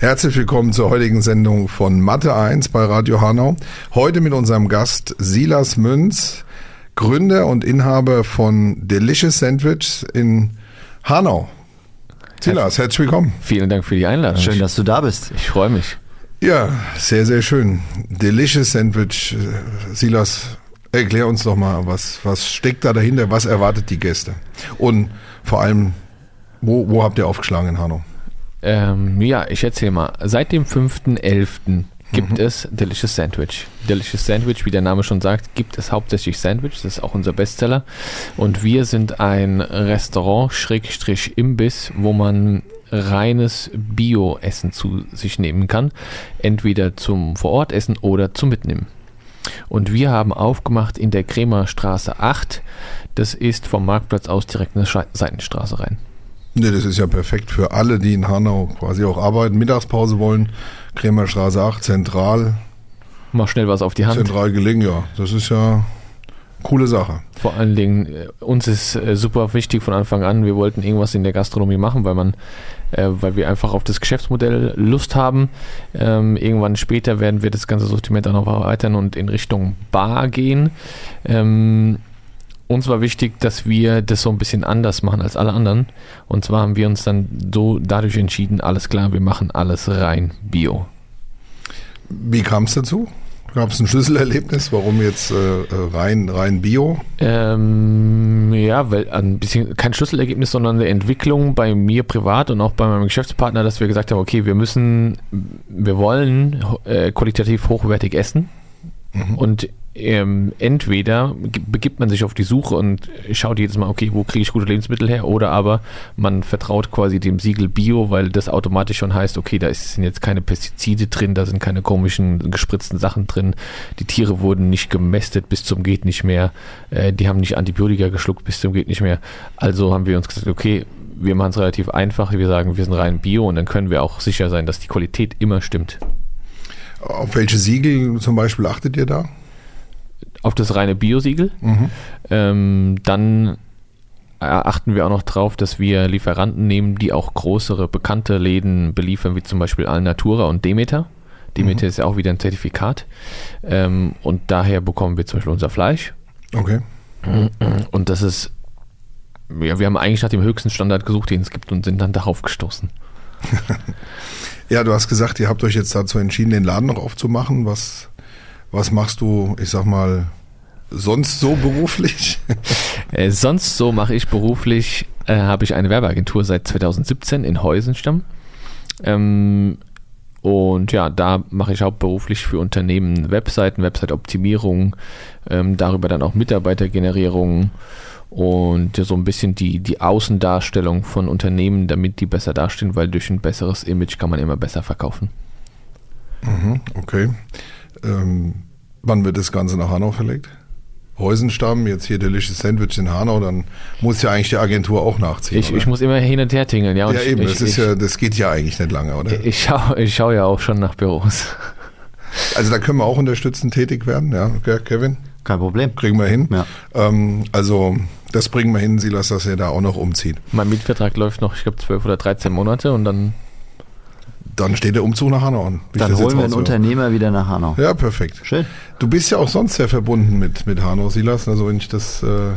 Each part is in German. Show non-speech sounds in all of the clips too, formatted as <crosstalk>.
Herzlich willkommen zur heutigen Sendung von Mathe 1 bei Radio Hanau. Heute mit unserem Gast Silas Münz, Gründer und Inhaber von Delicious Sandwiches in Hanau. Silas, herzlich willkommen. Vielen Dank für die Einladung. Schön, dass du da bist. Ich freue mich. Ja, sehr, sehr schön. Delicious Sandwich. Silas, erklär uns doch mal, was, was steckt da dahinter? Was erwartet die Gäste? Und vor allem, wo, wo habt ihr aufgeschlagen in Hanau? Ähm, ja, ich erzähle mal. Seit dem 5.11. gibt es Delicious Sandwich. Delicious Sandwich, wie der Name schon sagt, gibt es hauptsächlich Sandwich. Das ist auch unser Bestseller. Und wir sind ein Restaurant, Schrägstrich Imbiss, wo man reines Bio-Essen zu sich nehmen kann. Entweder zum Vorortessen oder zum Mitnehmen. Und wir haben aufgemacht in der Kremerstraße 8. Das ist vom Marktplatz aus direkt eine Sche- Seitenstraße rein. Ne, das ist ja perfekt für alle, die in Hanau quasi auch arbeiten, Mittagspause wollen. Kremerstraße 8, zentral, Mach schnell was auf die Hand. zentral gelegen, ja. Das ist ja coole Sache. Vor allen Dingen, äh, uns ist äh, super wichtig von Anfang an, wir wollten irgendwas in der Gastronomie machen, weil man, äh, weil wir einfach auf das Geschäftsmodell Lust haben. Ähm, irgendwann später werden wir das ganze Sortiment auch noch erweitern und in Richtung Bar gehen. Ähm, uns war wichtig, dass wir das so ein bisschen anders machen als alle anderen. Und zwar haben wir uns dann so dadurch entschieden, alles klar, wir machen alles rein Bio. Wie kam es dazu? Gab es ein Schlüsselerlebnis? Warum jetzt äh, äh, rein, rein Bio? Ähm, ja, weil ein bisschen kein Schlüsselergebnis, sondern eine Entwicklung bei mir privat und auch bei meinem Geschäftspartner, dass wir gesagt haben, okay, wir müssen, wir wollen äh, qualitativ hochwertig essen und ähm, entweder begibt man sich auf die Suche und schaut jedes Mal, okay, wo kriege ich gute Lebensmittel her, oder aber man vertraut quasi dem Siegel Bio, weil das automatisch schon heißt, okay, da sind jetzt keine Pestizide drin, da sind keine komischen gespritzten Sachen drin, die Tiere wurden nicht gemästet bis zum geht nicht mehr, äh, die haben nicht Antibiotika geschluckt bis zum geht nicht mehr. Also haben wir uns gesagt, okay, wir machen es relativ einfach, wir sagen, wir sind rein Bio und dann können wir auch sicher sein, dass die Qualität immer stimmt. Auf welche Siegel zum Beispiel achtet ihr da? Auf das reine Biosiegel. Ähm, dann achten wir auch noch drauf, dass wir Lieferanten nehmen, die auch größere bekannte Läden beliefern, wie zum Beispiel Alnatura und Demeter. Demeter ist ja auch wieder ein Zertifikat. Ähm, und daher bekommen wir zum Beispiel unser Fleisch. Okay. Und das ist, ja, wir haben eigentlich nach dem höchsten Standard gesucht, den es gibt und sind dann darauf gestoßen. <laughs> Ja, du hast gesagt, ihr habt euch jetzt dazu entschieden, den Laden noch aufzumachen. Was, was machst du, ich sag mal, sonst so beruflich? <laughs> Äh, sonst so mache ich beruflich, äh, habe ich eine Werbeagentur seit 2017 in Heusenstamm. Ähm, und ja, da mache ich hauptberuflich für Unternehmen Webseiten, Website-Optimierung, ähm, darüber dann auch Mitarbeitergenerierung und so ein bisschen die, die Außendarstellung von Unternehmen, damit die besser dastehen, weil durch ein besseres Image kann man immer besser verkaufen. Okay. Ähm, wann wird das Ganze nach Hanau verlegt? Heusenstamm, jetzt hier Delicious Sandwich in Hanau, dann muss ja eigentlich die Agentur auch nachziehen. Ich, ich muss immer hin und her tingeln, ja. Und ja, eben, ich, das, ist ich, ja, das geht ja eigentlich nicht lange, oder? ich schaue ich schau ja auch schon nach Büros. <laughs> Also da können wir auch unterstützend tätig werden, ja, okay, Kevin? Kein Problem. Kriegen wir hin. Ja. Ähm, also das bringen wir hin, Silas, dass er da auch noch umzieht. Mein Mietvertrag läuft noch, ich glaube, 12 oder 13 Monate und dann Dann steht der Umzug nach Hanau an. Dann holen wir einen. Unternehmer wieder nach Hanau. Ja, perfekt. Schön. Du bist ja auch sonst sehr verbunden mit, mit Hanau, Silas. Also wenn ich das äh,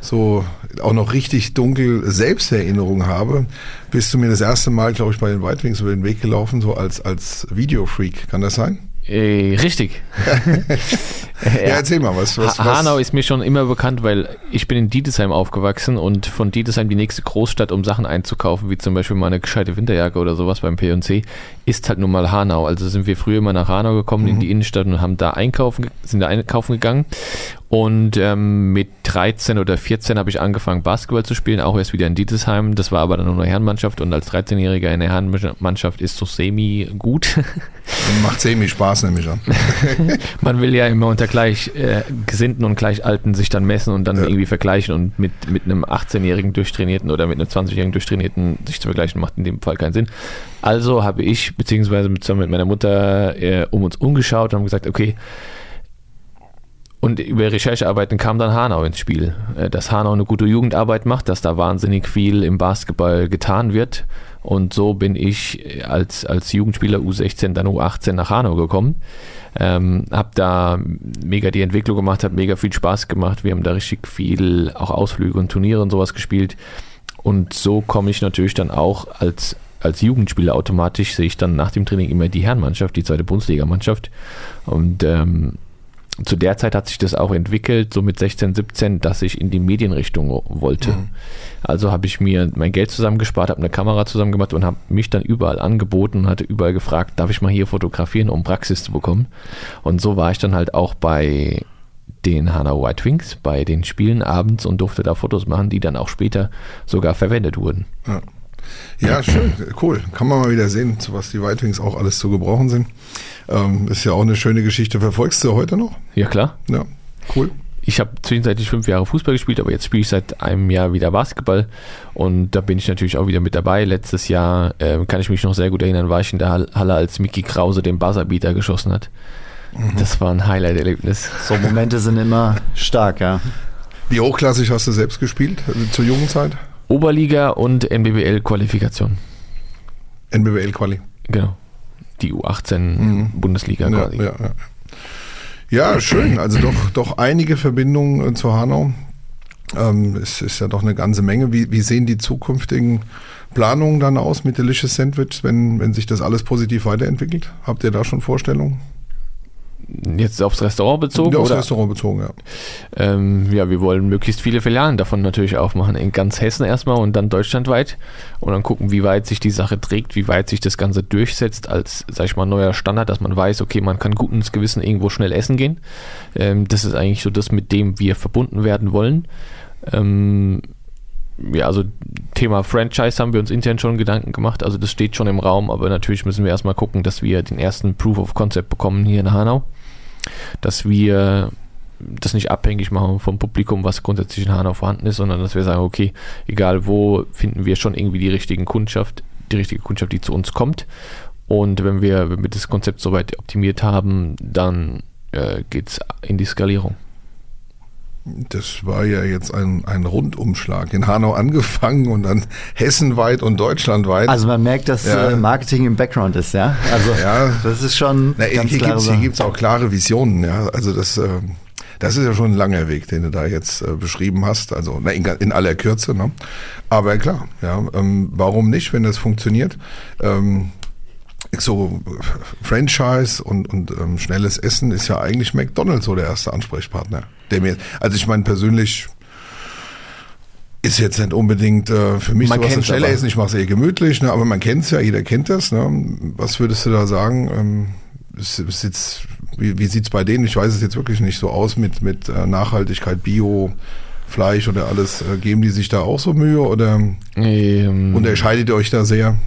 so auch noch richtig dunkel Selbsterinnerung habe, bist du mir das erste Mal, glaube ich, bei den White Wings über den Weg gelaufen, so als, als Videofreak. Kann das sein? Äh, richtig. <laughs> Ja, erzähl mal, was, was, was Hanau ist mir schon immer bekannt, weil ich bin in Dietesheim aufgewachsen und von Dietesheim die nächste Großstadt, um Sachen einzukaufen, wie zum Beispiel mal eine gescheite Winterjacke oder sowas beim P&C, ist halt nun mal Hanau. Also sind wir früher immer nach Hanau gekommen in die Innenstadt und haben da einkaufen, sind da einkaufen gegangen. Und ähm, mit 13 oder 14 habe ich angefangen, Basketball zu spielen, auch erst wieder in Dietesheim. Das war aber dann nur eine Herrenmannschaft und als 13-Jähriger in der Herrenmannschaft ist so semi gut. <laughs> Macht semi Spaß, nämlich an. <laughs> Man will ja immer unter Gleichgesinnten äh, und Gleichalten sich dann messen und dann ja. irgendwie vergleichen und mit, mit einem 18-Jährigen durchtrainierten oder mit einem 20-Jährigen durchtrainierten sich zu vergleichen, macht in dem Fall keinen Sinn. Also habe ich, beziehungsweise mit, mit meiner Mutter, äh, um uns umgeschaut und haben gesagt, okay, und über Recherchearbeiten kam dann Hanau ins Spiel. Äh, dass Hanau eine gute Jugendarbeit macht, dass da wahnsinnig viel im Basketball getan wird. Und so bin ich als, als Jugendspieler U16, dann U18 nach Hanau gekommen. Ähm, hab da mega die Entwicklung gemacht, hat mega viel Spaß gemacht. Wir haben da richtig viel auch Ausflüge und Turniere und sowas gespielt. Und so komme ich natürlich dann auch als, als Jugendspieler automatisch, sehe ich dann nach dem Training immer die Herrenmannschaft, die zweite Bundesligamannschaft. Und ähm, zu der Zeit hat sich das auch entwickelt, so mit 16, 17, dass ich in die Medienrichtung wollte. Mhm. Also habe ich mir mein Geld zusammengespart, habe eine Kamera zusammen gemacht und habe mich dann überall angeboten und hatte überall gefragt, darf ich mal hier fotografieren, um Praxis zu bekommen. Und so war ich dann halt auch bei den Hanau White Wings, bei den Spielen abends und durfte da Fotos machen, die dann auch später sogar verwendet wurden. Ja. Ja, schön, cool. Kann man mal wieder sehen, was die White Wings auch alles zu gebrauchen sind. Ähm, ist ja auch eine schöne Geschichte. Verfolgst du heute noch? Ja, klar. Ja, cool. Ich habe zwischenzeitlich fünf Jahre Fußball gespielt, aber jetzt spiele ich seit einem Jahr wieder Basketball und da bin ich natürlich auch wieder mit dabei. Letztes Jahr äh, kann ich mich noch sehr gut erinnern, war ich in der Halle, als Mickey Krause den Buzzerbeater geschossen hat. Mhm. Das war ein Highlight-Erlebnis. So Momente sind immer stark, ja. Wie hochklassig hast du selbst gespielt also zur Jugendzeit? Oberliga und NBBL-Qualifikation. NBBL-Quali. Genau die U18-Bundesliga mhm. quasi. Ja, ja, ja. ja, schön. Also doch, doch einige Verbindungen äh, zu Hanau. Ähm, es ist ja doch eine ganze Menge. Wie, wie sehen die zukünftigen Planungen dann aus mit Delicious Sandwich, wenn, wenn sich das alles positiv weiterentwickelt? Habt ihr da schon Vorstellungen? Jetzt aufs Restaurant bezogen? Ja, aufs oder? Restaurant bezogen, ja. Ähm, ja, wir wollen möglichst viele Filialen davon natürlich aufmachen. In ganz Hessen erstmal und dann deutschlandweit. Und dann gucken, wie weit sich die Sache trägt, wie weit sich das Ganze durchsetzt als, sag ich mal, neuer Standard, dass man weiß, okay, man kann gutes Gewissen irgendwo schnell essen gehen. Ähm, das ist eigentlich so das, mit dem wir verbunden werden wollen. Ähm, ja, also Thema Franchise haben wir uns intern schon Gedanken gemacht, also das steht schon im Raum, aber natürlich müssen wir erstmal gucken, dass wir den ersten Proof of Concept bekommen hier in Hanau dass wir das nicht abhängig machen vom Publikum, was grundsätzlich in Hanau vorhanden ist, sondern dass wir sagen, okay, egal wo, finden wir schon irgendwie die richtigen Kundschaft, die richtige Kundschaft, die zu uns kommt. Und wenn wir, wenn wir das Konzept soweit optimiert haben, dann äh, geht es in die Skalierung. Das war ja jetzt ein, ein Rundumschlag. In Hanau angefangen und dann hessenweit und deutschlandweit. Also man merkt, dass ja. Äh, Marketing im Background ist, ja? Also ja. das ist schon. Na, ganz hier gibt es gibt's auch klare Visionen, ja. Also das, äh, das ist ja schon ein langer Weg, den du da jetzt äh, beschrieben hast. Also in, in aller Kürze, ne? Aber klar, ja, ähm, warum nicht, wenn das funktioniert? Ähm, so Franchise und, und ähm, schnelles Essen ist ja eigentlich McDonald's so der erste Ansprechpartner. Der mir, also ich meine persönlich ist jetzt nicht unbedingt äh, für mich man sowas das schnelle Essen. Ich mache es eher gemütlich, ne, aber man kennt es ja, jeder kennt das. Ne. Was würdest du da sagen? Ähm, ist, wie wie sieht es bei denen? Ich weiß es jetzt wirklich nicht so aus mit, mit äh, Nachhaltigkeit, Bio. Fleisch oder alles, äh, geben die sich da auch so Mühe oder ähm, unterscheidet ihr euch da sehr?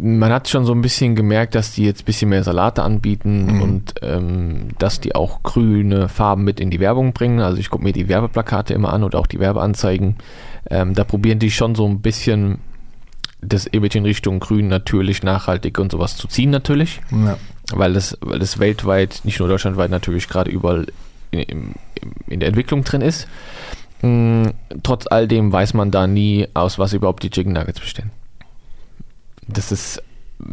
Man hat schon so ein bisschen gemerkt, dass die jetzt ein bisschen mehr Salate anbieten mhm. und ähm, dass die auch grüne Farben mit in die Werbung bringen. Also ich gucke mir die Werbeplakate immer an oder auch die Werbeanzeigen. Ähm, da probieren die schon so ein bisschen das Image in Richtung grün, natürlich, nachhaltig und sowas zu ziehen natürlich. Ja. Weil, das, weil das weltweit, nicht nur deutschlandweit, natürlich gerade überall in, in, der Entwicklung drin ist. Mhm, trotz all dem weiß man da nie, aus was überhaupt die Chicken Nuggets bestehen das ist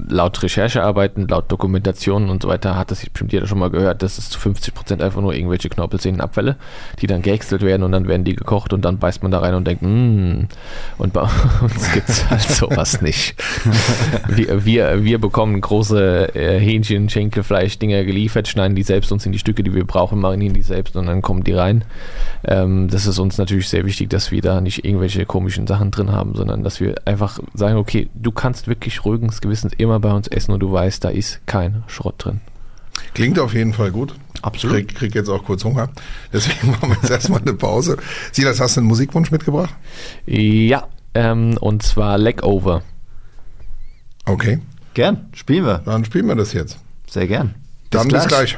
laut Recherchearbeiten, laut Dokumentationen und so weiter, hat das bestimmt jeder schon mal gehört, das ist zu 50 Prozent einfach nur irgendwelche Knorpelsehnenabfälle, die dann gehäckselt werden und dann werden die gekocht und dann beißt man da rein und denkt, mmm, und bei <laughs> uns gibt es halt sowas nicht. <laughs> Wir, wir, wir bekommen große äh, Hähnchen, Schenkelfleisch, Dinger geliefert, schneiden die selbst uns in die Stücke, die wir brauchen, marinieren die selbst und dann kommen die rein. Ähm, das ist uns natürlich sehr wichtig, dass wir da nicht irgendwelche komischen Sachen drin haben, sondern dass wir einfach sagen, okay, du kannst wirklich ruhiges Gewissens immer bei uns essen und du weißt, da ist kein Schrott drin. Klingt auf jeden Fall gut. Absolut. Ich krieg, krieg jetzt auch kurz Hunger. <laughs> Deswegen machen wir jetzt erstmal eine Pause. Silas, hast du einen Musikwunsch mitgebracht? Ja, ähm, und zwar Legover. Okay, Gern, spielen wir. dann spielen wir das jetzt. Sehr gern. Dann bis gleich.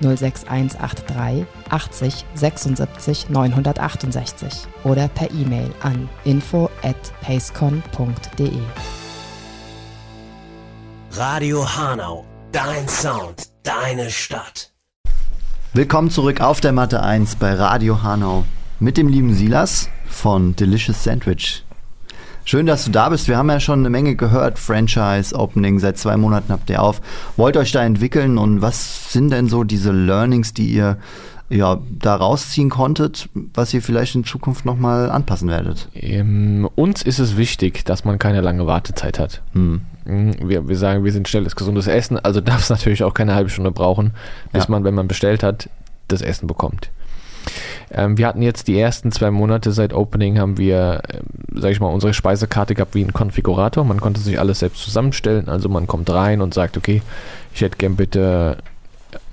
06183 80 76 968 oder per E-Mail an info at pacecon.de. Radio Hanau, dein Sound, deine Stadt. Willkommen zurück auf der Matte 1 bei Radio Hanau mit dem lieben Silas von Delicious Sandwich. Schön, dass du da bist. Wir haben ja schon eine Menge gehört. Franchise, Opening, seit zwei Monaten habt ihr auf. Wollt euch da entwickeln und was sind denn so diese Learnings, die ihr ja, da rausziehen konntet, was ihr vielleicht in Zukunft nochmal anpassen werdet? Ähm, uns ist es wichtig, dass man keine lange Wartezeit hat. Hm. Mhm, Wir, wir sagen, wir sind schnelles, gesundes Essen, also <laughs> darf es natürlich auch keine halbe Stunde brauchen, bis Ja. man, wenn man bestellt hat, das Essen bekommt. Ähm, wir hatten jetzt die ersten zwei Monate seit Opening, haben wir, ähm, sag ich mal, unsere Speisekarte gehabt wie ein Konfigurator. Man konnte sich alles selbst zusammenstellen. Also man kommt rein und sagt, okay, ich hätte gern bitte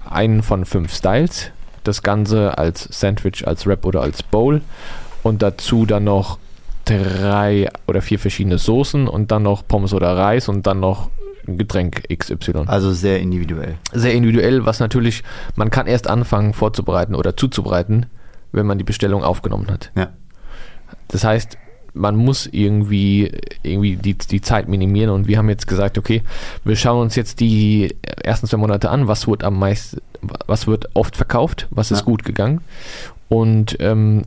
einen von fünf Styles. Das Ganze als Sandwich, als Wrap oder als Bowl. Und dazu dann noch drei oder vier verschiedene Soßen und dann noch Pommes oder Reis und dann noch ein Getränk XY. Also sehr individuell. Sehr individuell, was natürlich, man kann erst anfangen vorzubereiten oder zuzubereiten, wenn man die Bestellung aufgenommen hat. Ja. Das heißt, man muss irgendwie, irgendwie die, die Zeit minimieren und wir haben jetzt gesagt, okay, wir schauen uns jetzt die ersten zwei Monate an, was wird am meisten, was wird oft verkauft, was ist Ja. gut gegangen und ähm,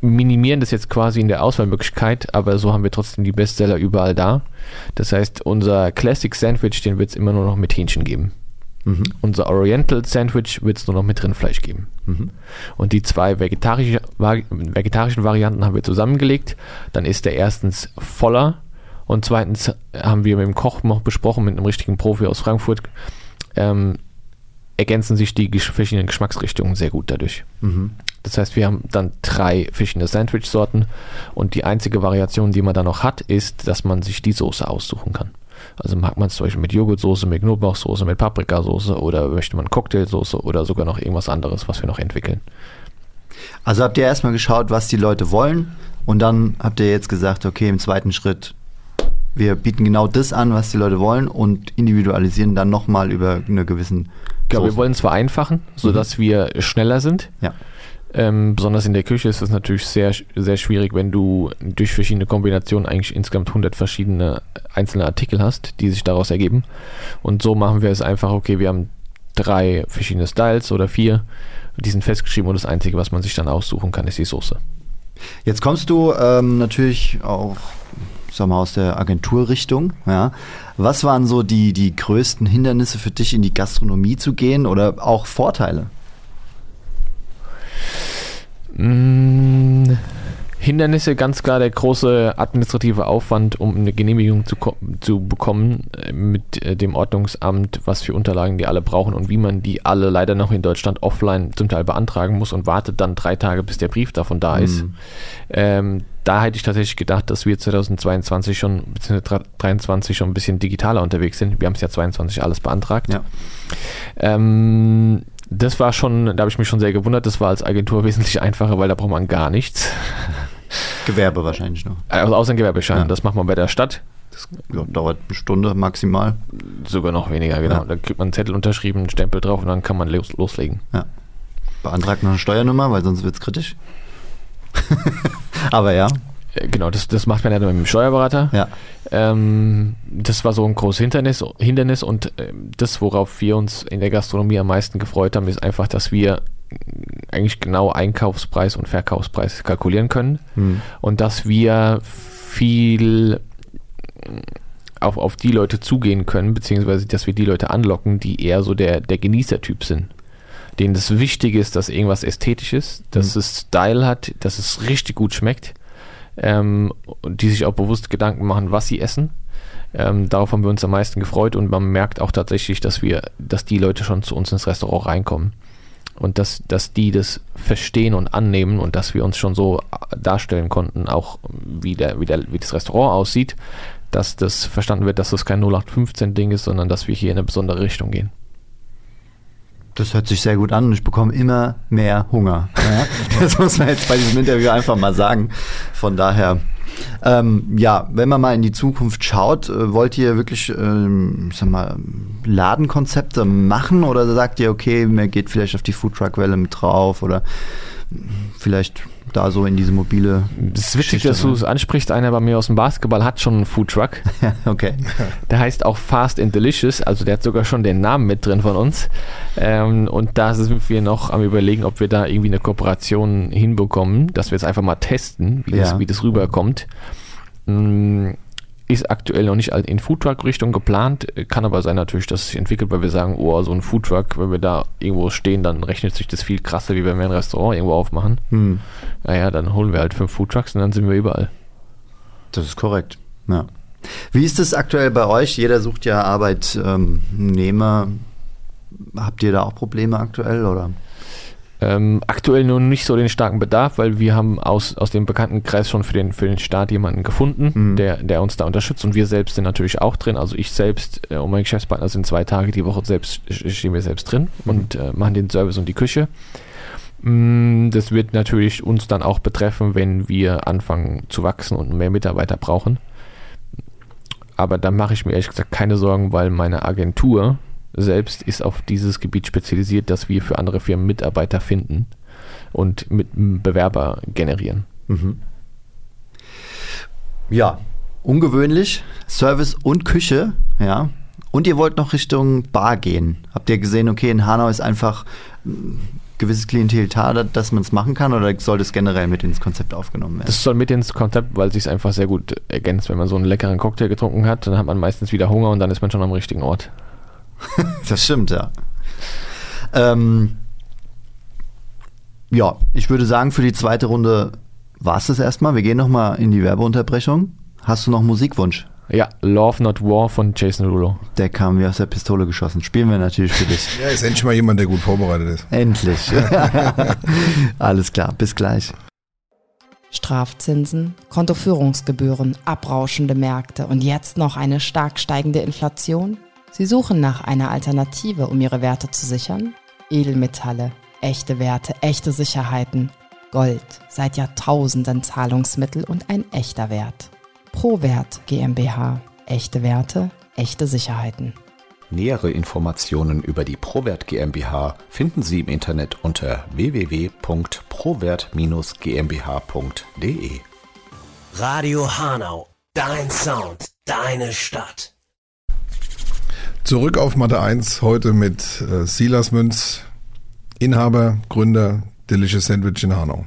minimieren das jetzt quasi in der Auswahlmöglichkeit, aber so haben wir trotzdem die Bestseller überall da. Das heißt, unser Classic Sandwich, den wird es immer nur noch mit Hähnchen geben. Mhm. Unser Oriental Sandwich wird es nur noch mit Rindfleisch geben. Mhm. Und die zwei vegetarische, vegetarischen Varianten haben wir zusammengelegt. Dann ist der erstens voller und zweitens haben wir mit dem Koch noch besprochen, mit einem richtigen Profi aus Frankfurt, ähm, ergänzen sich die gesch- verschiedenen Geschmacksrichtungen sehr gut dadurch. Mhm. Das heißt, wir haben dann drei verschiedene Sandwich-Sorten und die einzige Variation, die man da noch hat, ist, dass man sich die Soße aussuchen kann. Also mag man es zum Beispiel mit Joghurtsoße, mit Knoblauchsoße, mit Paprikasauce oder möchte man Cocktailsoße oder sogar noch irgendwas anderes, was wir noch entwickeln. Also habt ihr erstmal geschaut, was die Leute wollen und dann habt ihr jetzt gesagt, okay, im zweiten Schritt, wir bieten genau das an, was die Leute wollen und individualisieren dann nochmal über eine gewissen Genau, wir Soße. wollen es vereinfachen, sodass wir schneller sind. Ja. Ähm, besonders in der Küche ist es natürlich sehr, sehr schwierig, wenn du durch verschiedene Kombinationen eigentlich insgesamt 100 verschiedene einzelne Artikel hast, die sich daraus ergeben. Und so machen wir es einfach, okay, wir haben drei verschiedene Styles oder vier, die sind festgeschrieben und das Einzige, was man sich dann aussuchen kann, ist die Soße. Jetzt kommst du ähm, natürlich auch sag mal, aus der Agenturrichtung. Ja. Was waren so die, die größten Hindernisse für dich, in die Gastronomie zu gehen oder auch Vorteile? Mm, Hindernisse, ganz klar der große administrative Aufwand, um eine Genehmigung zu, zu bekommen äh, mit äh, dem Ordnungsamt, was für Unterlagen die alle brauchen und wie man die alle leider noch in Deutschland offline zum Teil beantragen muss und wartet dann drei Tage, bis der Brief davon da ist. Mhm. Ähm, da hätte ich tatsächlich gedacht, dass wir 2022 schon, beziehungsweise 2023 schon ein bisschen digitaler unterwegs sind. Wir haben es ja 22 alles beantragt. Ja. Ähm, das war schon, da habe ich mich schon sehr gewundert. Das war als Agentur <laughs> wesentlich einfacher, weil da braucht man gar nichts. Gewerbe wahrscheinlich noch. Also außer ein Gewerbeschein. Ja. Das macht man bei der Stadt. Das ja, dauert eine Stunde maximal. Sogar noch weniger, genau. Ja. Da kriegt man einen Zettel unterschrieben, einen Stempel drauf und dann kann man los, loslegen. Beantragt noch eine Steuernummer, weil sonst wird es kritisch. <laughs> Aber ja, Äh, Genau, das, das macht man ja dann mit dem Steuerberater. ja. Ähm, das war so ein großes Hindernis, Hindernis und ähm, das, worauf wir uns in der Gastronomie am meisten gefreut haben, ist einfach, dass wir eigentlich genau Einkaufspreis und Verkaufspreis kalkulieren können Hm. und dass wir viel auf, auf die Leute zugehen können, beziehungsweise dass wir die Leute anlocken, die eher so der, der Genießertyp sind. denen das wichtig ist, dass irgendwas ästhetisch ist, dass Mhm. es Style hat, dass es richtig gut schmeckt ähm, die sich auch bewusst Gedanken machen, was sie essen. Ähm, darauf haben wir uns am meisten gefreut und man merkt auch tatsächlich, dass wir, dass die Leute schon zu uns ins Restaurant reinkommen und dass, dass die das verstehen und annehmen und dass wir uns schon so äh, darstellen konnten, auch wie, der, wie, der, wie das Restaurant aussieht, dass das verstanden wird, dass das kein 0815-Ding ist, sondern dass wir hier in eine besondere Richtung gehen. Das hört sich sehr gut an und ich bekomme immer mehr Hunger. Ja? <laughs> Das muss man jetzt bei diesem Interview einfach mal sagen. Von daher, ähm, ja, wenn man mal in die Zukunft schaut, äh, wollt ihr wirklich, ähm, ich sag mal, Ladenkonzepte machen oder sagt ihr, okay, mir geht vielleicht auf die Foodtruck-Welle mit drauf oder vielleicht da so in diese mobile. Es ist Geschichte dass du es ansprichst. Einer bei mir aus dem Basketball hat schon einen Foodtruck. <laughs> okay. Der heißt auch Fast and Delicious, also der hat sogar schon den Namen mit drin von uns. Ähm, und da sind wir noch am überlegen, ob wir da irgendwie eine Kooperation hinbekommen, dass wir jetzt einfach mal testen, wie, Ja. das, wie das rüberkommt. Mm, Ist aktuell noch nicht in Foodtruck-Richtung geplant, kann aber sein natürlich, dass es sich entwickelt, weil wir sagen, oh, so ein Foodtruck, wenn wir da irgendwo stehen, dann rechnet sich das viel krasser, wie wenn wir ein Restaurant irgendwo aufmachen. Hm, Naja, dann holen wir halt fünf Foodtrucks und dann sind wir überall. das ist korrekt. Ja. Wie ist es aktuell bei euch? Jeder sucht ja Arbeitnehmer. Habt ihr da auch Probleme aktuell oder? Ähm, aktuell nur nicht so den starken Bedarf, weil wir haben aus, aus dem Bekanntenkreis schon für den, für den Staat jemanden gefunden, Mhm. der, der uns da unterstützt und wir selbst sind natürlich auch drin. Also ich selbst äh, und mein Geschäftspartner sind zwei Tage die Woche selbst, stehen wir selbst drin und äh, machen den Service und die Küche. Mm, Das wird natürlich uns dann auch betreffen, wenn wir anfangen zu wachsen und mehr Mitarbeiter brauchen. Aber da mache ich mir ehrlich gesagt keine Sorgen, weil meine Agentur selbst ist auf dieses Gebiet spezialisiert, dass wir für andere Firmen Mitarbeiter finden und mit Bewerber generieren. Mhm. Ja, ungewöhnlich. Service und Küche, ja. Und ihr wollt noch Richtung Bar gehen. Habt ihr gesehen, okay, in Hanau ist einfach ein gewisses Klientel da, dass man es machen kann oder soll das generell mit ins Konzept aufgenommen werden? Das soll mit ins Konzept, weil es sich einfach sehr gut ergänzt. Wenn man so einen leckeren Cocktail getrunken hat, dann hat man meistens wieder Hunger und dann ist man schon am richtigen Ort. <laughs> Das stimmt, ja. Ähm, ja, ich würde sagen, für die zweite Runde war es das erstmal. Wir gehen nochmal in die Werbeunterbrechung. Hast du noch Musikwunsch? Ja, Love Not War von Jason Rulo. Der kam wie aus der Pistole geschossen. Spielen wir natürlich für dich. Ja, ist endlich mal jemand, der gut vorbereitet ist. Endlich. <laughs> Alles klar, bis gleich. Strafzinsen, Kontoführungsgebühren, abrauschende Märkte und jetzt noch eine stark steigende Inflation? Sie suchen nach einer Alternative, um ihre Werte zu sichern? Edelmetalle, echte Werte, echte Sicherheiten. Gold, seit Jahrtausenden Zahlungsmittel und ein echter Wert. Prowert GmbH. Echte Werte, echte Sicherheiten. Nähere Informationen über die Prowert GmbH finden Sie im Internet unter www.prowert-gmbh.de. Radio Hanau, dein Sound, deine Stadt. Zurück auf Mathe 1, heute mit äh, Silas Münz, Inhaber, Gründer Delicious Sandwich in Hanau.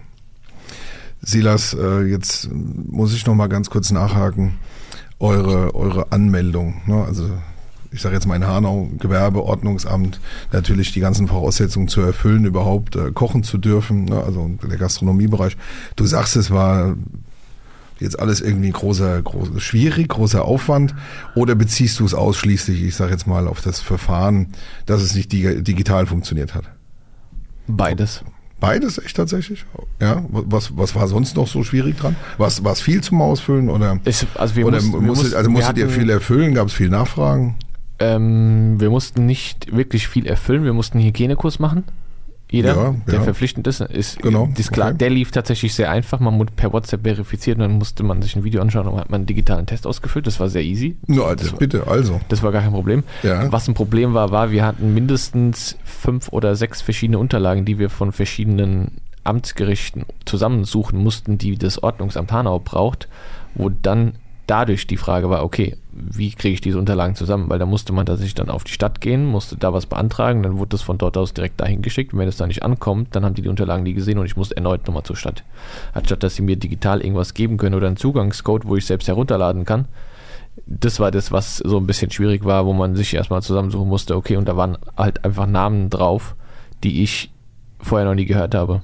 Silas, äh, jetzt muss ich noch mal ganz kurz nachhaken. Eure, eure Anmeldung, ne? also ich sage jetzt mal in Hanau, Gewerbeordnungsamt, natürlich die ganzen Voraussetzungen zu erfüllen, überhaupt äh, kochen zu dürfen, ne? also der Gastronomiebereich. Du sagst, es war jetzt alles irgendwie großer, groß, schwierig, großer Aufwand? Oder beziehst du es ausschließlich, ich sage jetzt mal, auf das Verfahren, dass es nicht dig digital funktioniert hat? Beides. Beides echt tatsächlich? Ja. Was, was war sonst noch so schwierig dran? War es viel zum Ausfüllen oder, Ich, also wir oder mussten, wir musstet, mussten- also wir musstet ihr hatten- viel erfüllen? Gab es viel Nachfragen? Ähm, wir mussten nicht wirklich viel erfüllen. Wir mussten einen Hygienekurs machen. Jeder, Ja, der ja. verpflichtend ist, ist Genau, okay. Der lief tatsächlich sehr einfach. Man wurde per WhatsApp verifiziert und dann musste man sich ein Video anschauen und hat man einen digitalen Test ausgefüllt. Das war sehr easy. Nur also, bitte, also. Das war gar kein Problem. Ja. Was ein Problem war, war, wir hatten mindestens fünf oder sechs verschiedene Unterlagen, die wir von verschiedenen Amtsgerichten zusammensuchen mussten, die das Ordnungsamt Hanau braucht, wo dann dadurch die Frage war, okay, wie kriege ich diese Unterlagen zusammen? Weil da musste man tatsächlich dann auf die Stadt gehen, musste da was beantragen, dann wurde das von dort aus direkt dahin geschickt. Und wenn es da nicht ankommt, dann haben die die Unterlagen nie gesehen und ich musste erneut nochmal zur Stadt. Anstatt dass sie mir digital irgendwas geben können oder einen Zugangscode, wo ich selbst herunterladen kann, das war das, was so ein bisschen schwierig war, wo man sich erstmal zusammensuchen musste, okay, und da waren halt einfach Namen drauf, die ich vorher noch nie gehört habe.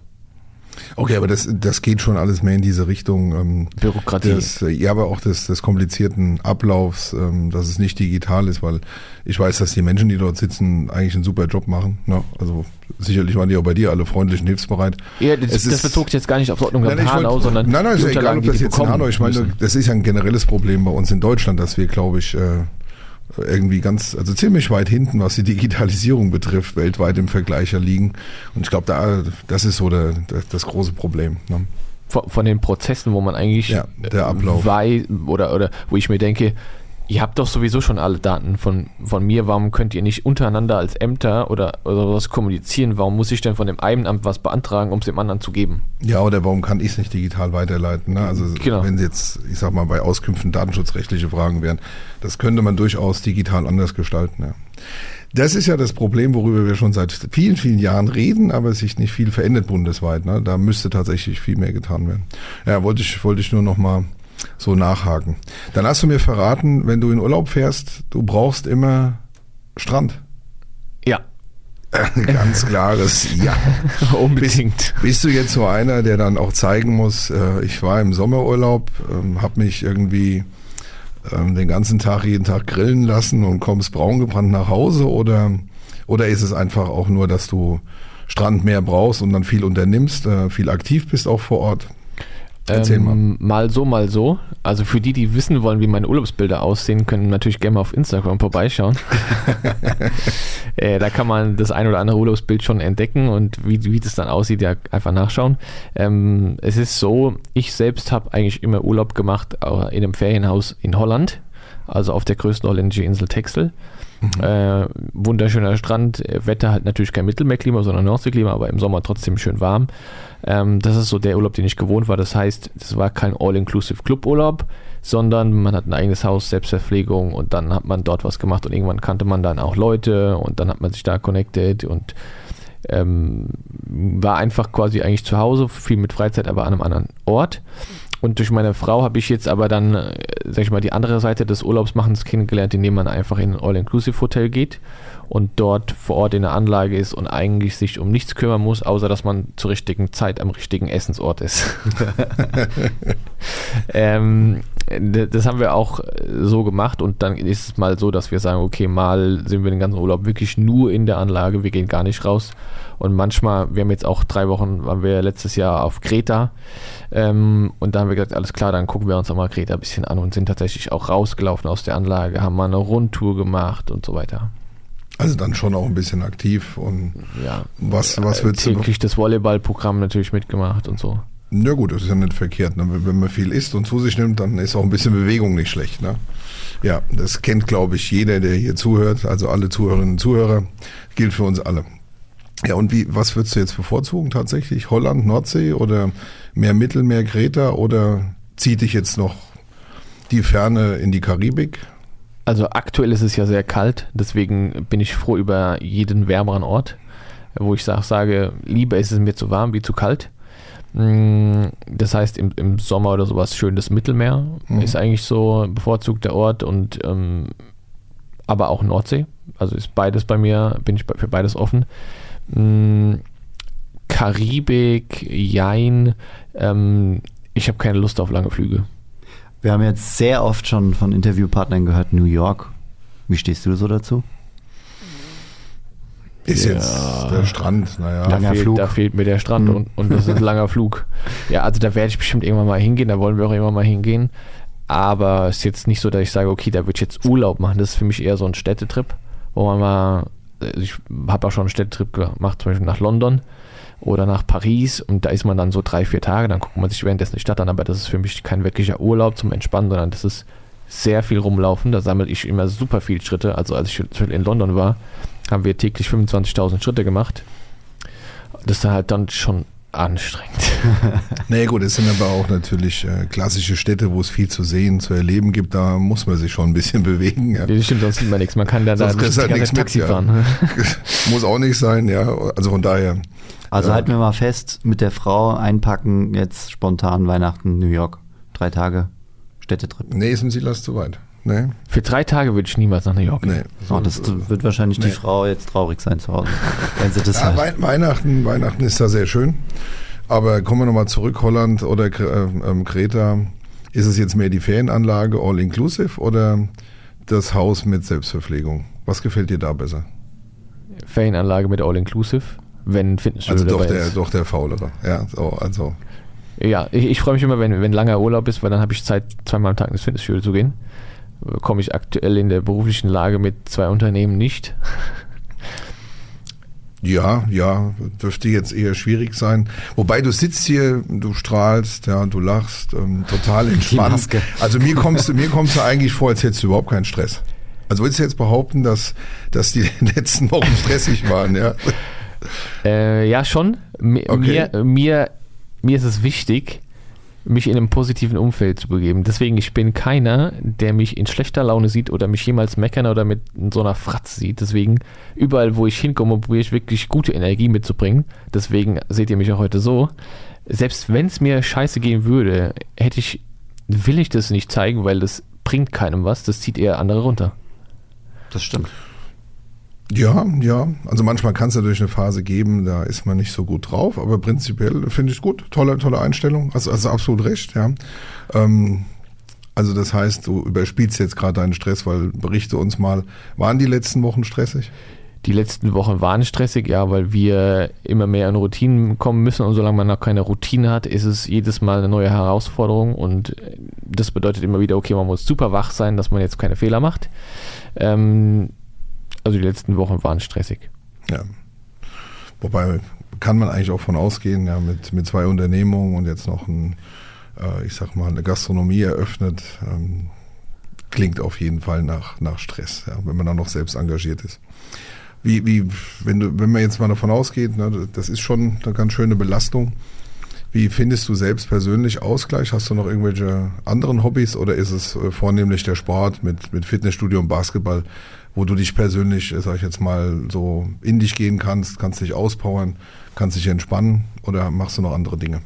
Okay, aber das, das geht schon alles mehr in diese Richtung. Ähm, Bürokratie. Des, äh, ja, aber auch des, des komplizierten Ablaufs, ähm, dass es nicht digital ist, weil ich weiß, dass die Menschen, die dort sitzen, eigentlich einen super Job machen. Ne? Also sicherlich waren die auch bei dir alle freundlich und hilfsbereit. Ja, das, das ist- bezog sich jetzt gar nicht auf Ordnung Nein, Hanau, wollt- sondern nein, nein, ist ja egal, ob das jetzt in Hanau, ich meine, das ist ja ein generelles Problem bei uns in Deutschland, dass wir, glaube ich, äh, irgendwie ganz, also ziemlich weit hinten, was die Digitalisierung betrifft, weltweit im Vergleich liegen. Und ich glaube, da, das ist so der, das, das große Problem. Ne? von, von den Prozessen, wo man eigentlich Ja, der Ablauf. weiß oder, oder wo ich mir denke, ihr habt doch sowieso schon alle Daten von, von mir, warum könnt ihr nicht untereinander als Ämter oder, oder was kommunizieren? Warum muss ich denn von dem einen Amt was beantragen, um es dem anderen zu geben? Ja, oder warum kann ich es nicht digital weiterleiten? Ne? Also Genau. wenn jetzt, ich sag mal, bei Auskünften datenschutzrechtliche Fragen wären, das könnte man durchaus digital anders gestalten. Ja. Das ist ja das Problem, worüber wir schon seit vielen, vielen Jahren reden, aber es sich nicht viel verändert bundesweit. Ne? Da müsste tatsächlich viel mehr getan werden. Ja, wollte ich, wollte ich nur noch mal so nachhaken. Dann hast du mir verraten, wenn du in Urlaub fährst, du brauchst immer Strand. Ja, <laughs> Ganz klares Ja. <laughs> unbedingt. Bist du jetzt so einer, der dann auch zeigen muss, äh, ich war im Sommerurlaub, ähm, habe mich irgendwie ähm, den ganzen Tag, jeden Tag grillen lassen und kommst braun gebrannt nach Hause oder, oder ist es einfach auch nur, dass du Strand mehr brauchst und dann viel unternimmst, äh, viel aktiv bist auch vor Ort? Erzähl ähm, mal so, mal so. Also für die, die wissen wollen, wie meine Urlaubsbilder aussehen, können natürlich gerne mal auf Instagram vorbeischauen. <laughs> äh, da kann man das ein oder andere Urlaubsbild schon entdecken und wie, wie das dann aussieht, ja einfach nachschauen. Ähm, es ist so, ich selbst habe eigentlich immer Urlaub gemacht äh, in einem Ferienhaus in Holland, also auf der größten holländischen Insel Texel. Äh, wunderschöner Strand, äh, Wetter halt natürlich kein Mittelmeerklima, sondern Nordseeklima, aber im Sommer trotzdem schön warm. Ähm, das ist so der Urlaub, den ich gewohnt war. Das heißt, das war kein All-Inclusive Club-Urlaub, sondern man hat ein eigenes Haus, Selbstverpflegung und dann hat man dort was gemacht und irgendwann kannte man dann auch Leute und dann hat man sich da connected und ähm, war einfach quasi eigentlich zu Hause, viel mit Freizeit, aber an einem anderen Ort. Und durch meine Frau habe ich jetzt aber dann, äh, sag ich mal, die andere Seite des Urlaubsmachens kennengelernt, indem man einfach in ein All-Inclusive-Hotel geht und dort vor Ort in der Anlage ist und eigentlich sich um nichts kümmern muss, außer dass man zur richtigen Zeit am richtigen Essensort ist. <laughs> ähm, das haben wir auch so gemacht und dann ist es mal so, dass wir sagen, okay, mal sind wir den ganzen Urlaub wirklich nur in der Anlage, wir gehen gar nicht raus. Und manchmal, wir haben jetzt auch drei Wochen, waren wir letztes Jahr auf Kreta ähm, und da haben wir gesagt, alles klar, dann gucken wir uns auch mal Kreta ein bisschen an und sind tatsächlich auch rausgelaufen aus der Anlage, haben mal eine Rundtour gemacht und so weiter. Also dann schon auch ein bisschen aktiv und Ja, was, was willst du täglich das Volleyballprogramm natürlich mitgemacht und so. Ja gut, das ist ja nicht verkehrt. Ne? Wenn wenn man viel isst und zu sich nimmt, dann ist auch ein bisschen Bewegung nicht schlecht. Ne? Ja, das kennt, glaube ich, jeder, der hier zuhört. Also alle Zuhörerinnen und Zuhörer. Gilt für uns alle. Ja, und wie, was würdest du jetzt bevorzugen tatsächlich? Holland, Nordsee oder mehr Mittelmeer, Kreta oder zieht dich jetzt noch die Ferne in die Karibik? Also aktuell ist es ja sehr kalt, deswegen bin ich froh über jeden wärmeren Ort, wo ich sag, sage, lieber ist es mir zu warm wie zu kalt. Mm, Das heißt, im, im Sommer oder sowas schön das Mittelmeer Mhm. ist eigentlich so bevorzugter Ort und ähm, aber auch Nordsee. Also ist beides bei mir, bin ich für beides offen. Mm, Karibik, Jein, ähm, ich habe keine Lust auf lange Flüge. Wir haben jetzt sehr oft schon von Interviewpartnern gehört, New York. Wie stehst du so dazu? Ist Ja. jetzt der Strand, naja. Da Langer fehlt, Flug. da fehlt mir der Strand Mhm. und, und das ist ein langer Flug. Ja, also da werde ich bestimmt irgendwann mal hingehen, da wollen wir auch irgendwann mal hingehen. Aber es ist jetzt nicht so, dass ich sage, okay, da würde ich jetzt Urlaub machen. Das ist für mich eher so ein Städtetrip, wo man mal, ich habe auch schon einen Städtetrip gemacht, zum Beispiel nach London oder nach Paris und da ist man dann so drei, vier Tage, dann guckt man sich währenddessen die Stadt an, aber das ist für mich kein wirklicher Urlaub zum Entspannen, sondern das ist sehr viel rumlaufen, da sammle ich immer super viel Schritte. Also als ich in London war, haben wir täglich 25.000 Schritte gemacht. Das ist halt dann schon anstrengend. <laughs> Nee, gut, es sind aber auch natürlich äh, klassische Städte, wo es viel zu sehen, zu erleben gibt. Da muss man sich schon ein bisschen <laughs> bewegen. Ja. Das stimmt, sonst sieht man nichts. Man kann da, da halt ganze nichts Zeit mit, Taxi ja. fahren. <laughs> muss auch nicht sein, ja. Also von daher, Also Ja. halten wir mal fest, mit der Frau einpacken, jetzt spontan Weihnachten, New York. Drei Tage Städtetrip. nee, ist ein Silas zu weit. Nee, Für drei Tage würde ich niemals nach New York gehen. nee. Oh, das wird wahrscheinlich die Nee. Frau jetzt traurig sein zu Hause, <laughs> wenn sie das Ja. Wei- Weihnachten, Weihnachten ist da sehr schön. Aber kommen wir nochmal zurück, Holland oder äh, ähm, Kreta. Ist es jetzt mehr die Ferienanlage all-inclusive oder das Haus mit Selbstverpflegung? Was gefällt dir da besser? Ferienanlage mit All-Inclusive, wenn Fitnessstudio Also doch dabei der, ist. doch der Faulere. Ja, so, also. Ja, ich, ich freue mich immer, wenn, wenn langer Urlaub ist, weil dann habe ich Zeit, zweimal am Tag ins Fitnessstudio zu gehen. Komme ich aktuell in der beruflichen Lage mit zwei Unternehmen nicht. Ja, ja, dürfte jetzt eher schwierig sein. Wobei du sitzt hier, du strahlst, ja, du lachst, ähm, total <laughs> entspannt. Also mir kommst du, mir kommst du eigentlich vor, als hättest du überhaupt keinen Stress. Also willst du jetzt behaupten, dass, dass die <laughs> letzten Wochen stressig waren, ja? Äh, ja, schon. Mi- Okay. Mir, mir, mir ist es wichtig, mich in einem positiven Umfeld zu begeben. Deswegen, ich bin keiner, der mich in schlechter Laune sieht oder mich jemals meckern oder mit so einer Fratz sieht. Deswegen, überall, wo ich hinkomme, probiere ich wirklich gute Energie mitzubringen. Deswegen seht ihr mich auch heute so. Selbst wenn es mir scheiße gehen würde, hätte ich, will ich das nicht zeigen, weil das bringt keinem was. Das zieht eher andere runter. Das stimmt. Ja, ja. Also manchmal kann es natürlich eine Phase geben, da ist man nicht so gut drauf, aber prinzipiell finde ich es gut. Tolle, tolle Einstellung. Also, also absolut recht, ja. Ähm, also das heißt, du überspielst jetzt gerade deinen Stress, weil berichte uns mal, waren die letzten Wochen stressig? Die letzten Wochen waren stressig, ja, weil wir immer mehr in Routinen kommen müssen und solange man noch keine Routine hat, ist es jedes Mal eine neue Herausforderung und das bedeutet immer wieder, okay, man muss super wach sein, dass man jetzt keine Fehler macht. Ähm, also die letzten Wochen waren stressig. Ja. Wobei kann man eigentlich auch von ausgehen, ja, mit, mit zwei Unternehmungen und jetzt noch ein, äh, ich sag mal, eine Gastronomie eröffnet, ähm, klingt auf jeden Fall nach, nach Stress, ja, wenn man dann noch selbst engagiert ist. Wie, wie, wenn du, wenn man jetzt mal davon ausgeht, ne, das ist schon eine ganz schöne Belastung. Wie findest du selbst persönlich Ausgleich? Hast du noch irgendwelche anderen Hobbys oder ist es äh, vornehmlich der Sport mit, mit Fitnessstudio und Basketball, wo du dich persönlich, äh, sag ich jetzt mal, so in dich gehen kannst, kannst dich auspowern, kannst dich entspannen oder machst du noch andere Dinge?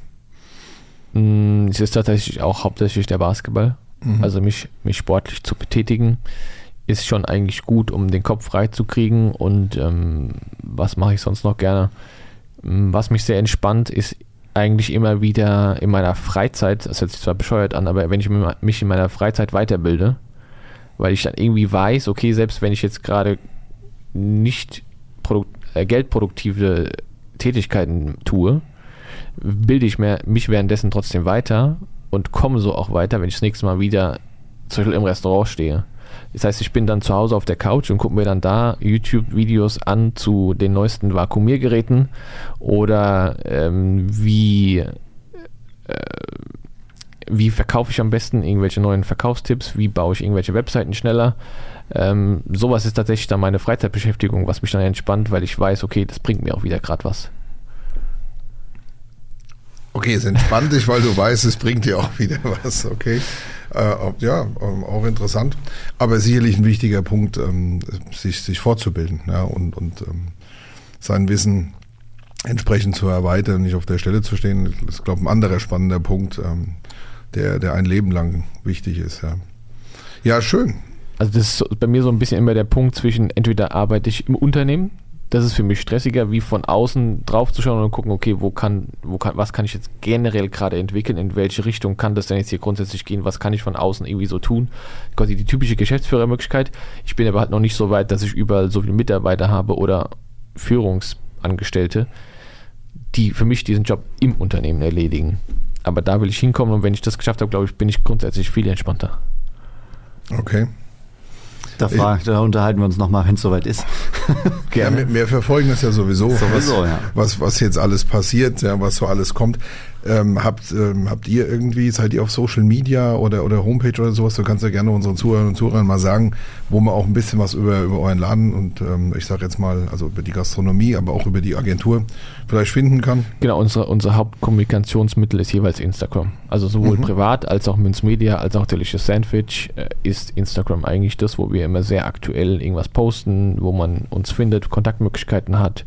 Mm, Es ist tatsächlich auch hauptsächlich der Basketball. Also mich, mich sportlich zu betätigen, ist schon eigentlich gut, um den Kopf frei zu kriegen. Und ähm, was mache ich sonst noch gerne? Mm, Was mich sehr entspannt, ist eigentlich immer wieder in meiner Freizeit, das hört sich zwar bescheuert an, aber wenn ich mi- mich in meiner Freizeit weiterbilde, weil ich dann irgendwie weiß, okay, selbst wenn ich jetzt gerade nicht produk äh, geldproduktive Tätigkeiten tue, bilde ich mir, mich währenddessen trotzdem weiter und komme so auch weiter, wenn ich das nächste Mal wieder zum Beispiel im Restaurant stehe. Das heißt, ich bin dann zu Hause auf der Couch und gucke mir dann da YouTube-Videos an zu den neuesten Vakuumiergeräten oder ähm, wie, äh, wie verkaufe ich am besten irgendwelche neuen Verkaufstipps, wie baue ich irgendwelche Webseiten schneller. Ähm, sowas ist tatsächlich dann meine Freizeitbeschäftigung, was mich dann entspannt, weil ich weiß, okay, das bringt mir auch wieder gerade was. Okay, es entspannt dich, weil du weißt, es bringt dir auch wieder was, okay. Äh, ja, ähm, auch interessant. Aber sicherlich ein wichtiger Punkt, ähm, sich, sich fortzubilden ja, und, und ähm, sein Wissen entsprechend zu erweitern, nicht auf der Stelle zu stehen. Das ist, glaube ich, ein anderer spannender Punkt, der, der ein Leben lang wichtig ist. Ja, ja schön. Also das ist bei mir so ein bisschen immer der Punkt zwischen entweder arbeite ich im Unternehmen, das ist für mich stressiger, wie von außen drauf zu schauen und gucken, okay, wo kann, wo kann, was kann ich jetzt generell gerade entwickeln, in welche Richtung kann das denn jetzt hier grundsätzlich gehen, was kann ich von außen irgendwie so tun. Quasi die typische Geschäftsführermöglichkeit. Ich bin aber halt noch nicht so weit, dass ich überall so viele Mitarbeiter habe oder Führungsangestellte, die für mich diesen Job im Unternehmen erledigen. Aber da will ich hinkommen und wenn ich das geschafft habe, glaube ich, bin ich grundsätzlich viel entspannter. Okay. Da, frag, da unterhalten wir uns nochmal, wenn es soweit ist. <laughs> Ja, wir, wir verfolgen das ja sowieso, Sowieso, was, ja. was, was jetzt alles passiert, ja, was so alles kommt. Ähm, habt, ähm, habt ihr irgendwie, seid ihr auf Social Media oder, oder Homepage oder sowas? Du kannst ja gerne unseren Zuhörern und Zuhörern mal sagen, wo man auch ein bisschen was über, über euren Laden und ähm, ich sage jetzt mal, also über die Gastronomie, aber auch über die Agentur vielleicht finden kann. Genau, unsere, unser Hauptkommunikationsmittel ist jeweils Instagram. Also sowohl privat als auch Münz Media als auch Delicious Sandwich äh, ist Instagram eigentlich das, wo wir immer sehr aktuell irgendwas posten, wo man uns findet, Kontaktmöglichkeiten hat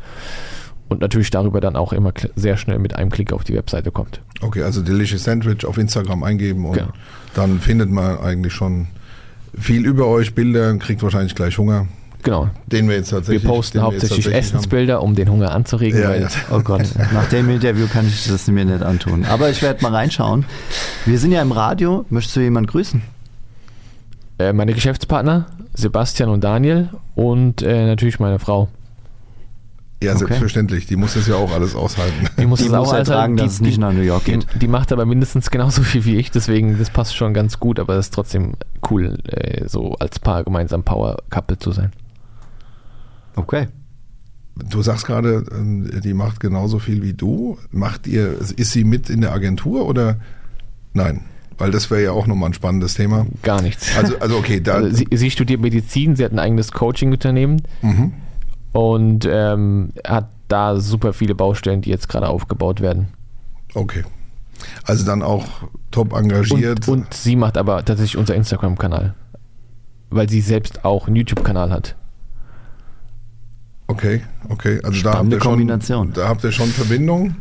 und natürlich darüber dann auch immer sehr schnell mit einem Klick auf die Webseite kommt. Okay, also Delicious Sandwich auf Instagram eingeben und Genau. dann findet man eigentlich schon viel über euch, Bilder, kriegt wahrscheinlich gleich Hunger. Genau. Den wir jetzt Wir tatsächlich. posten den wir jetzt hauptsächlich haben. Essensbilder, um den Hunger anzuregen. Ja, weil, ja. Oh Gott, <laughs> nach dem Interview kann ich das mir nicht antun. Aber ich werde mal reinschauen. Wir sind ja im Radio. Möchtest du jemanden grüßen? Äh, meine Geschäftspartner, Sebastian und Daniel und äh, natürlich meine Frau. Ja, Okay. selbstverständlich. Die muss das ja auch alles aushalten. Die muss Die es muss auch ertragen, aushalten. dass es nicht nach New York die, geht. die macht aber mindestens genauso <laughs> viel wie ich, deswegen das passt schon ganz gut, aber es ist trotzdem cool, äh, so als Paar gemeinsam Power Couple zu sein. Okay. Du sagst gerade, ähm, die macht genauso viel wie du. Macht ihr, ist sie mit in der Agentur oder nein? Weil das wäre ja auch nochmal ein spannendes Thema. Gar nichts. Also, also okay, da. <laughs> Also sie, sie studiert Medizin, sie hat ein eigenes Coaching-Unternehmen mhm. Und ähm, hat da super viele Baustellen, die jetzt gerade aufgebaut werden. Okay. Also dann auch top engagiert. Und, und sie macht aber tatsächlich unser Instagram-Kanal, weil sie selbst auch einen YouTube-Kanal hat. okay, okay. Also da habt, Spannende ihr schon, Kombination. da habt ihr schon Verbindung.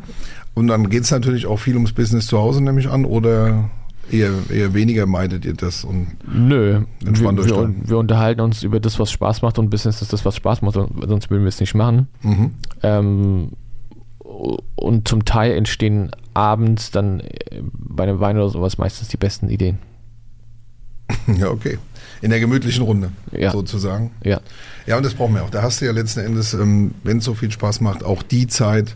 Und dann geht es natürlich auch viel ums Business zu Hause, nehme ich an, oder eher, eher weniger meidet ihr das? Und Nö, Entspannt wir, euch wir, dann. wir unterhalten uns über das, was Spaß macht und Business ist das, was Spaß macht, sonst würden wir es nicht machen. mhm. Ähm, und zum Teil entstehen abends dann äh, bei einem Wein oder sowas meistens die besten Ideen. <laughs> ja, okay. In der gemütlichen Runde, Ja. sozusagen. Ja, Ja, und das brauchen wir auch. Da hast du ja letzten Endes, ähm, wenn es so viel Spaß macht, auch die Zeit,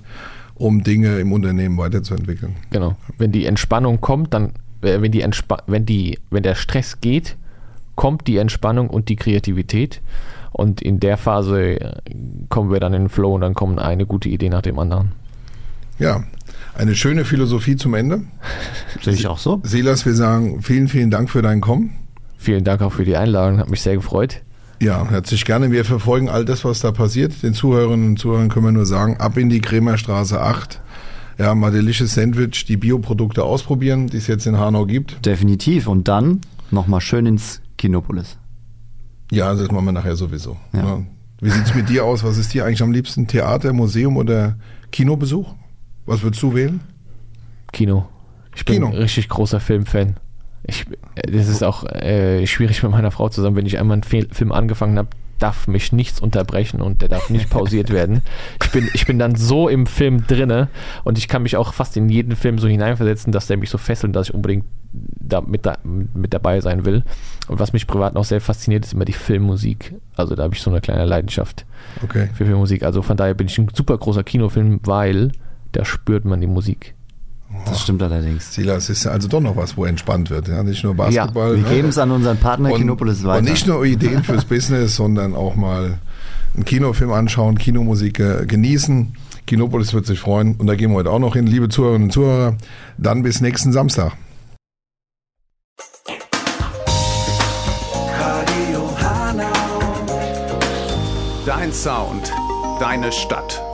um Dinge im Unternehmen weiterzuentwickeln. genau. Wenn die Entspannung kommt, dann, wenn die Entspa wenn die, wenn der Stress geht, kommt die Entspannung und die Kreativität. Und in der Phase äh, kommen wir dann in den Flow und dann kommen eine gute Idee nach dem anderen. Ja, eine schöne Philosophie zum Ende. <laughs> Sehe ich auch so. Silas, wir sagen vielen, vielen Dank für dein Kommen. Vielen Dank auch für die Einladung, hat mich sehr gefreut. Ja, herzlich gerne. Wir verfolgen all das, was da passiert. Den Zuhörerinnen und Zuhörern können wir nur sagen, ab in die Kremerstraße 8. Ja, mal Delicious Sandwich, die Bioprodukte ausprobieren, die es jetzt in Hanau gibt. Definitiv. Und dann nochmal schön ins Kinopolis. Ja, das machen wir nachher sowieso. Ja. Ja. Wie sieht's mit dir aus? Was ist dir eigentlich am liebsten? Theater, Museum oder Kinobesuch? Was würdest du wählen? Kino. Ich bin Kino. ein richtig großer Filmfan. Ich, äh, das ist auch äh, schwierig mit meiner Frau zusammen. Wenn ich einmal einen Film angefangen habe, darf mich nichts unterbrechen und der darf nicht pausiert werden. Ich bin, ich bin dann so im Film drinne und ich kann mich auch fast in jeden Film so hineinversetzen, dass der mich so fesselt, dass ich unbedingt da mit, da, mit dabei sein will. Und was mich privat noch sehr fasziniert, ist immer die Filmmusik. Also da habe ich so eine kleine Leidenschaft Okay. für Filmmusik. Also von daher bin ich ein super großer Kinofilm, weil da spürt man die Musik. Das stimmt allerdings. Silas ist ja also doch noch was, wo entspannt wird. Ja, nicht nur Basketball. Wir ne? geben es an unseren Partner und, Kinopolis weiter. Und nicht nur Ideen fürs Business, sondern auch mal einen Kinofilm anschauen, Kinomusik äh, genießen. Kinopolis wird sich freuen und da gehen wir heute auch noch hin. Liebe Zuhörerinnen und Zuhörer, dann bis nächsten Samstag. Radio Hanau. Dein Sound, deine Stadt.